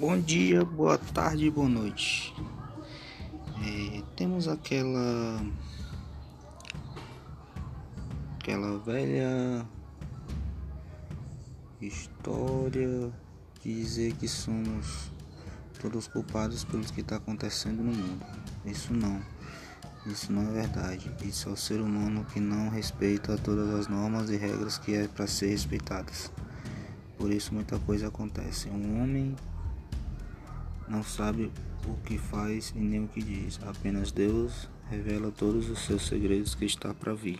Bom dia, boa tarde boa noite. É, temos aquela aquela velha história de dizer que somos todos culpados pelo que está acontecendo no mundo. Isso não. Isso não é verdade. Isso é o ser humano que não respeita todas as normas e regras que é para ser respeitadas. Por isso muita coisa acontece. Um homem não sabe o que faz e nem o que diz. Apenas Deus revela todos os seus segredos que está para vir.